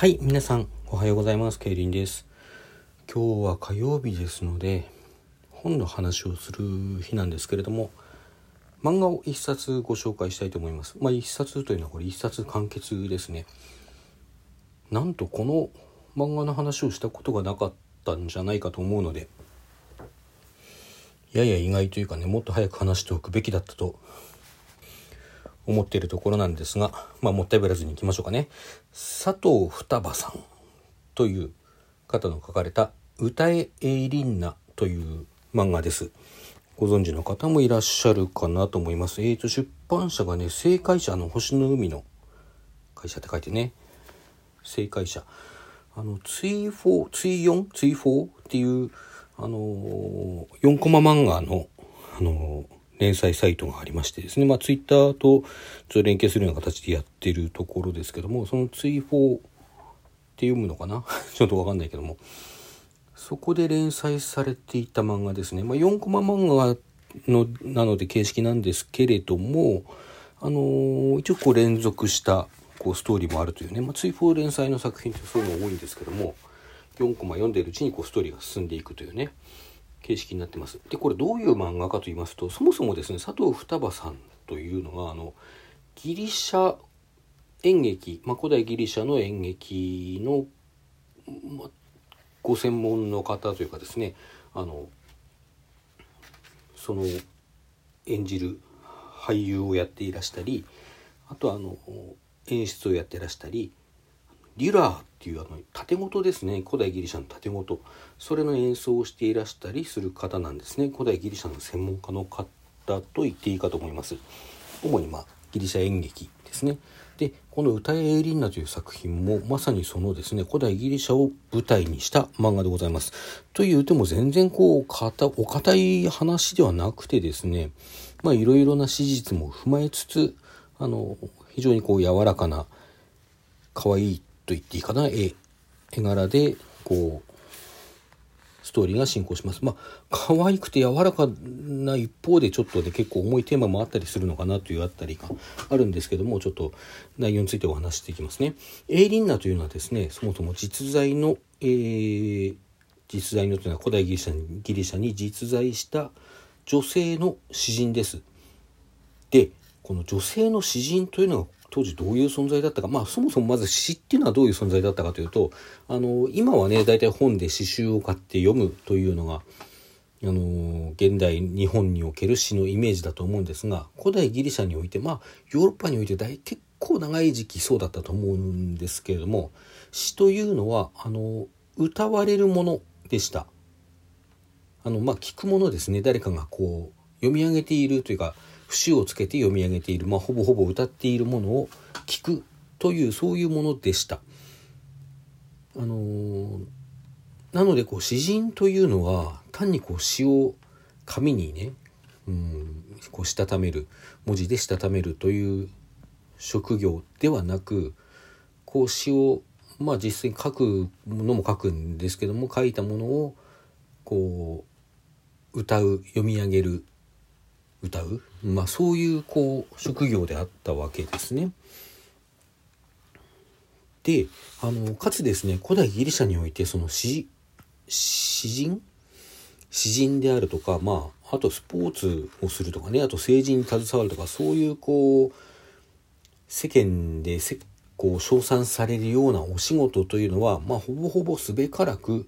はい、皆さん、おはようございます。ケイリンです。今日は火曜日ですので、本の話をする日なんですけれども、漫画を一冊ご紹介したいと思います。まあ、一冊というのはこれ一冊完結ですね。なんとこの漫画の話をしたことがなかったんじゃないかと思うので、やや意外というかね、もっと早く話しておくべきだったと思っているところなんですが、まあ、もったいぶらずにいきましょうかね。佐藤双葉さんという方の書かれた「歌えエイリンナ」という漫画です。ご存知の方もいらっしゃるかなと思います。えーと、出版社がね、正解者の星の海の会社って書いてね、正解者。あの、追4、追4、追4っていう、あのー、4コマ漫画の、あのー連載サイトがありましてですね、まあ、ツイッターと連携するような形でやってるところですけども、そのツイフォーって読むのかな？ちょっとわかんないけども、そこで連載されていた漫画ですね。まあ、4コマ漫画のなので形式なんですけれども、あのー、一応こう連続したこうストーリーもあるというね、まあ、ツイフォー連載の作品ってそういうの多いんですけども、4コマ読んでるうちにこうストーリーが進んでいくというね、形式になってます。でこれどういう漫画かと言いますとそもそもですね佐藤双葉さんというのがあのギリシャ演劇、まあ、古代ギリシャの演劇の、まあ、ご専門の方というかですねあのその演じる俳優をやっていらしたりあとあの演出をやってらしたりリュラーっていうあの盾事ですね。古代ギリシャの盾事それの演奏をしていらしたりする方なんですね。古代ギリシャの専門家の方と言っていいかと思います。主にまあギリシャ演劇ですね。でこの「歌えエイリンナ」という作品もまさにそのですね古代ギリシャを舞台にした漫画でございます。というても全然こうお堅い話ではなくてですねまあいろいろな史実も踏まえつつあの非常にこう柔らかな可愛いと言っていいかな絵絵柄でこうストーリーが進行します。まあ可愛くて柔らかな一方でちょっとで結構重いテーマもあったりするのかなというあったりがあるんですけどもちょっと内容についてお話していきますね。エイリンナというのはですねそもそも実在の、えー、実在のというのは古代ギリシャにギリシャに実在した女性の詩人です。でこの女性の詩人というのが当時どういう存在だったかまあそもそもまず詩っていうのはどういう存在だったかというとあの今はね大体本で詩集を買って読むというのがあの現代日本における詩のイメージだと思うんですが古代ギリシャにおいてまあヨーロッパにおいて大結構長い時期そうだったと思うんですけれども詩というのはあの歌われるものでした。あのまあ聞くものですね誰かがこう読み上げているというか節をつけて読み上げている、まあ、ほぼほぼ歌っているものを聞くというそういうものでした。あのー、なのでこう詩人というのは単にこう詩を紙にね、うん、こうしたためる文字でしたためるという職業ではなくこう詩をまあ実際に書くものも書くんですけども書いたものをこう歌う読み上げる歌う、まあ、そういうこう職業であったわけですね。であのかつですね古代ギリシャにおいてその詩人？詩人であるとかまああとスポーツをするとかねあと政治に携わるとかそういうこう世間でせこう称賛されるようなお仕事というのはまあほぼほぼすべからく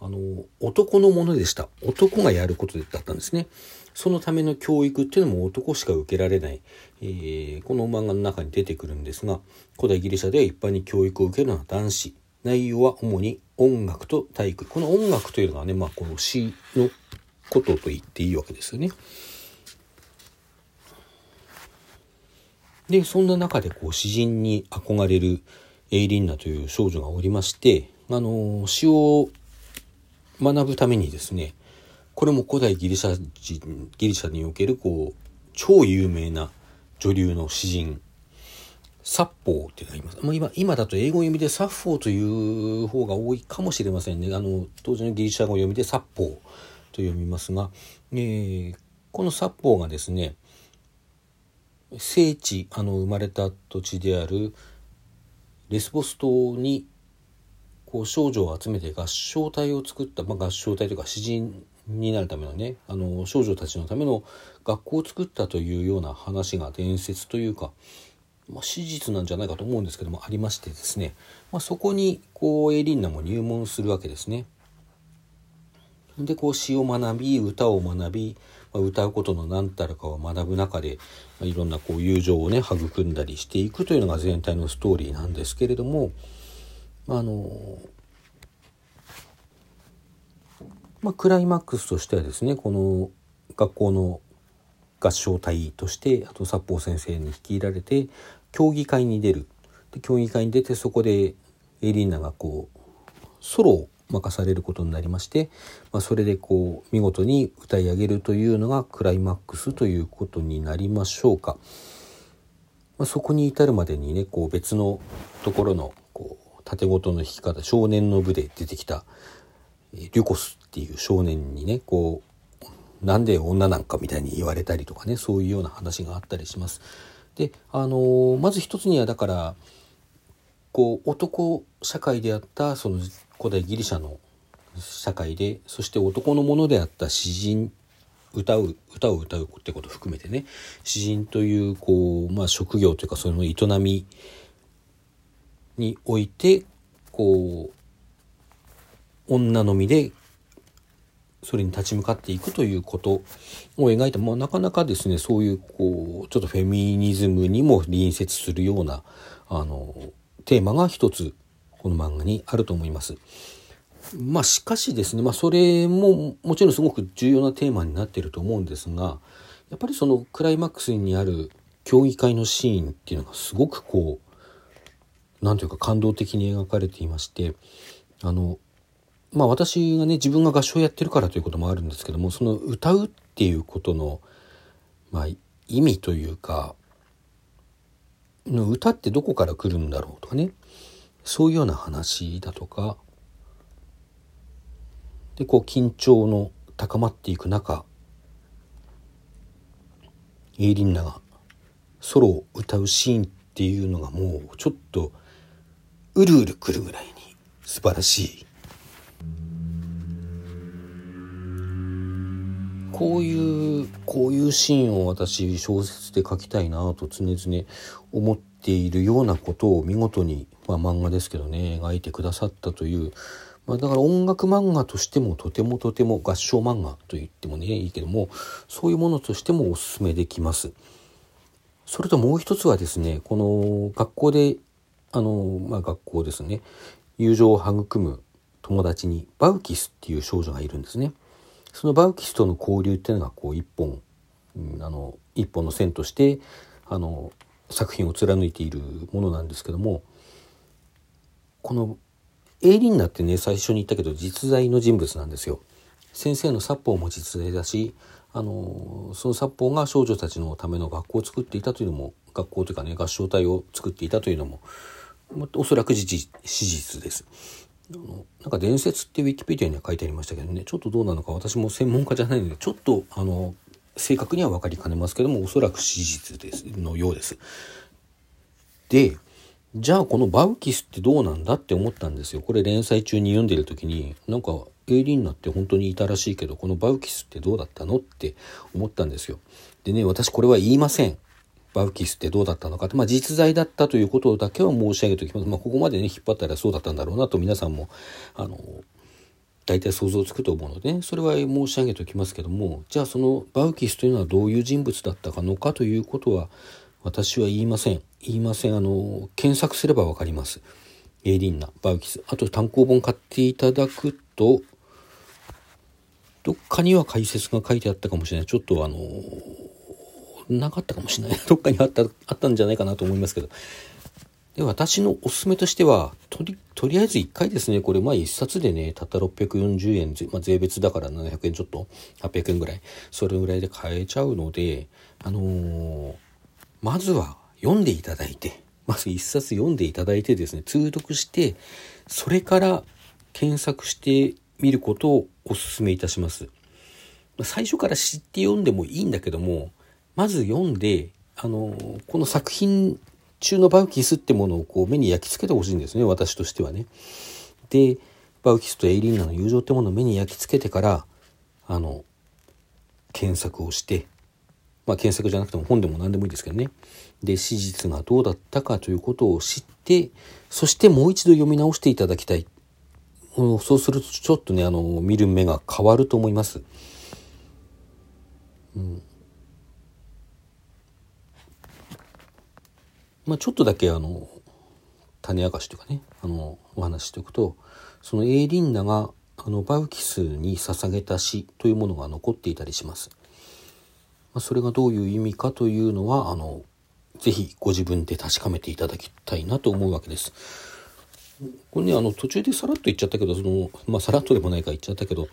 あの男のものでした男がやることだったんですね。そのための教育っていうのも男しか受けられない、えー、この漫画の中に出てくるんですが古代ギリシャでは一般に教育を受けるのは男子内容は主に音楽と体育この音楽というのはね、まあ、この詩のことと言っていいわけですよね。でそんな中でこう詩人に憧れるエイリンナという少女がおりましてあの詩を学ぶためにですねこれも古代ギリシャ人、ギリシャにおけるこう、超有名な女流の詩人、サッポーっていうのがいます。もう今、今だと英語読みでサッフォーという方が多いかもしれませんね。あの、当時のギリシャ語読みでサッポーと読みますが、えー、このサッポーがですね、聖地、あの、生まれた土地であるレスボス島にこう少女を集めて合唱隊を作った、まあ、合唱隊というか詩人になるためのねあの少女たちのための学校を作ったというような話が伝説というか、まあ、史実なんじゃないかと思うんですけどもありましてですね、まあ、そこにこうエリンナも入門するわけですね。でこう詩を学び歌を学び、まあ、歌うことの何たるかを学ぶ中で、まあ、いろんなこう友情をね育んだりしていくというのが全体のストーリーなんですけれどもあのまあ、クライマックスとしてはですねこの学校の合唱隊としてあと札幌先生に率いられて競技会に出るで競技会に出てそこでエリーナがこうソロを任されることになりまして、まあ、それでこう見事に歌い上げるというのがクライマックスということになりましょうか。まあ、そこに至るまでにねこう別のところの縦ごとの弾き方少年の部で出てきたリュコスっていう少年にねこうなんで女なんかみたいに言われたりとかねそういうような話があったりします。であのまず一つにはだからこう男社会であったその古代ギリシャの社会でそして男のものであった詩人歌う歌を歌うってことを含めてね詩人というこう、まあ、職業というかその営みにおいてこう女のみでそれに立ち向かっていくということを描いた、まあ、なかなかですねそういうこうちょっとフェミニズムにも隣接するようなあのテーマが一つこの漫画にあると思います。まあしかしですね、まあ、それももちろんすごく重要なテーマになっていると思うんですがやっぱりそのクライマックスにある競技会のシーンっていうのがすごくこう何というか感動的に描かれていましてあのまあ私がね自分が合唱やってるからということもあるんですけどもその歌うっていうことの、まあ、意味というかの歌ってどこから来るんだろうとかねそういうような話だとかでこう緊張の高まっていく中エイリンナがソロを歌うシーンっていうのがもうちょっとうるうるくるぐらいに素晴らしいこういうこういうシーンを私小説で書きたいなと常々思っているようなことを見事に、まあ、漫画ですけどね描いてくださったという、まあ、だから音楽漫画としてもとてもとても合唱漫画と言ってもねいいけどもそういうものとしてもおすすめできます。それともう一つはですねこの学校であの、まあ、学校ですね友情を育む友達にバウキスっていう少女がいるんですね。そのバウキスとの交流っていうのがこう一本、うん、あの一本の線としてあの作品を貫いているものなんですけどもこのエイリンナってね最初に言ったけど実在の人物なんですよ。先生の殺法も実在だしあのその殺法が少女たちのための学校を作っていたというのも学校というかね合唱隊を作っていたというのもおそらく事実です。あのなんか伝説ってウィキペディアには書いてありましたけどねちょっとどうなのか私も専門家じゃないのでちょっとあの正確には分かりかねますけどもおそらく史実ですのようです。でじゃあこのバウキスってどうなんだって思ったんですよ。これ連載中に読んでる時になんかエイリンナって本当にいたらしいけどこのバウキスってどうだったのって思ったんですよ。でね私これは言いません。バウキスってどうだったのかって、まあ、実在だったということだけは申し上げておきます。まあ、ここまでね、引っ張ったらそうだったんだろうなと皆さんも、あの、大体想像つくと思うので、ね、それは申し上げておきますけども、じゃあそのバウキスというのはどういう人物だったかのかということは、私は言いません。言いません。あの、検索すればわかります。エイリンナ、バウキス。あと単行本買っていただくと、どっかには解説が書いてあったかもしれない。ちょっとあの、なかったかもしれない。どっかにあった、あったんじゃないかなと思いますけど。で、私のおすすめとしては、とり、とりあえず1回ですね、これ、まあ1冊でね、たった640円、まあ、税別だから700円ちょっと、800円ぐらい、それぐらいで買えちゃうので、あのー、まずは読んでいただいて、まず1冊読んでいただいてですね、通読して、それから検索してみることをお勧めいたします。最初から知って読んでもいいんだけども、まず読んで、あの、この作品中のバウキスってものをこう目に焼き付けてほしいんですね、私としてはね。でバウキスとエイリーナの友情ってものを目に焼き付けてからあの検索をしてまあ検索じゃなくても本でも何でもいいですけどねで史実がどうだったかということを知ってそしてもう一度読み直していただきたいそうするとちょっとねあの見る目が変わると思います。うんまあ、ちょっとだけあの種明かしというかねあのお話しておくとそのエーリンナがあのバウキスに捧げた詩というものが残っていたりします。まあ、それがどういう意味かというのはあのぜひご自分で確かめていただきたいなと思うわけです。これねあの途中でさらっと言っちゃったけどそのまあさらっとでもないか言っちゃったけど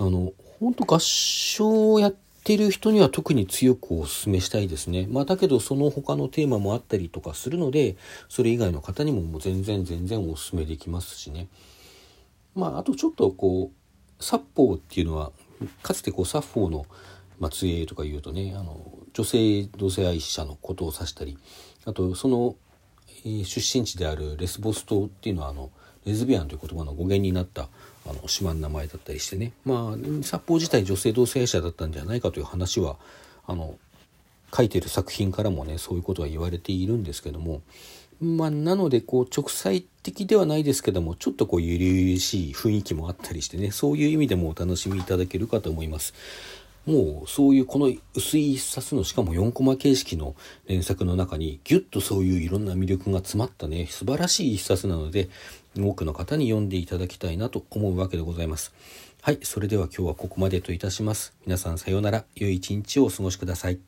あの本当合唱をやっててる人には特に強くお勧めしたいですね。まあだけどその他のテーマもあったりとかするのでそれ以外の方にももう全然全然お勧めできますしね。まああとちょっとこうサッポーっていうのはかつてこうサッフォーの末裔とか言うとねあの女性同性愛者のことを指したりあとそのえ出身地であるレスボス島っていうのはあのレズビアンという言葉の語源になったあの島の名前だったりしてねまあ札幌自体女性同性愛者だったんじゃないかという話はあの書いてる作品からもねそういうことは言われているんですけどもまあなのでこう直裁的ではないですけどもちょっとこうゆるゆるしい雰囲気もあったりしてねそういう意味でもお楽しみいただけるかと思います。もうそういうこの薄い一冊のしかも4コマ形式の連作の中にギュッとそういういろんな魅力が詰まったね素晴らしい一冊なので多くの方に読んでいただきたいなと思うわけでございます。はい、それでは今日はここまでといたします。皆さんさようなら。良い一日をお過ごしください。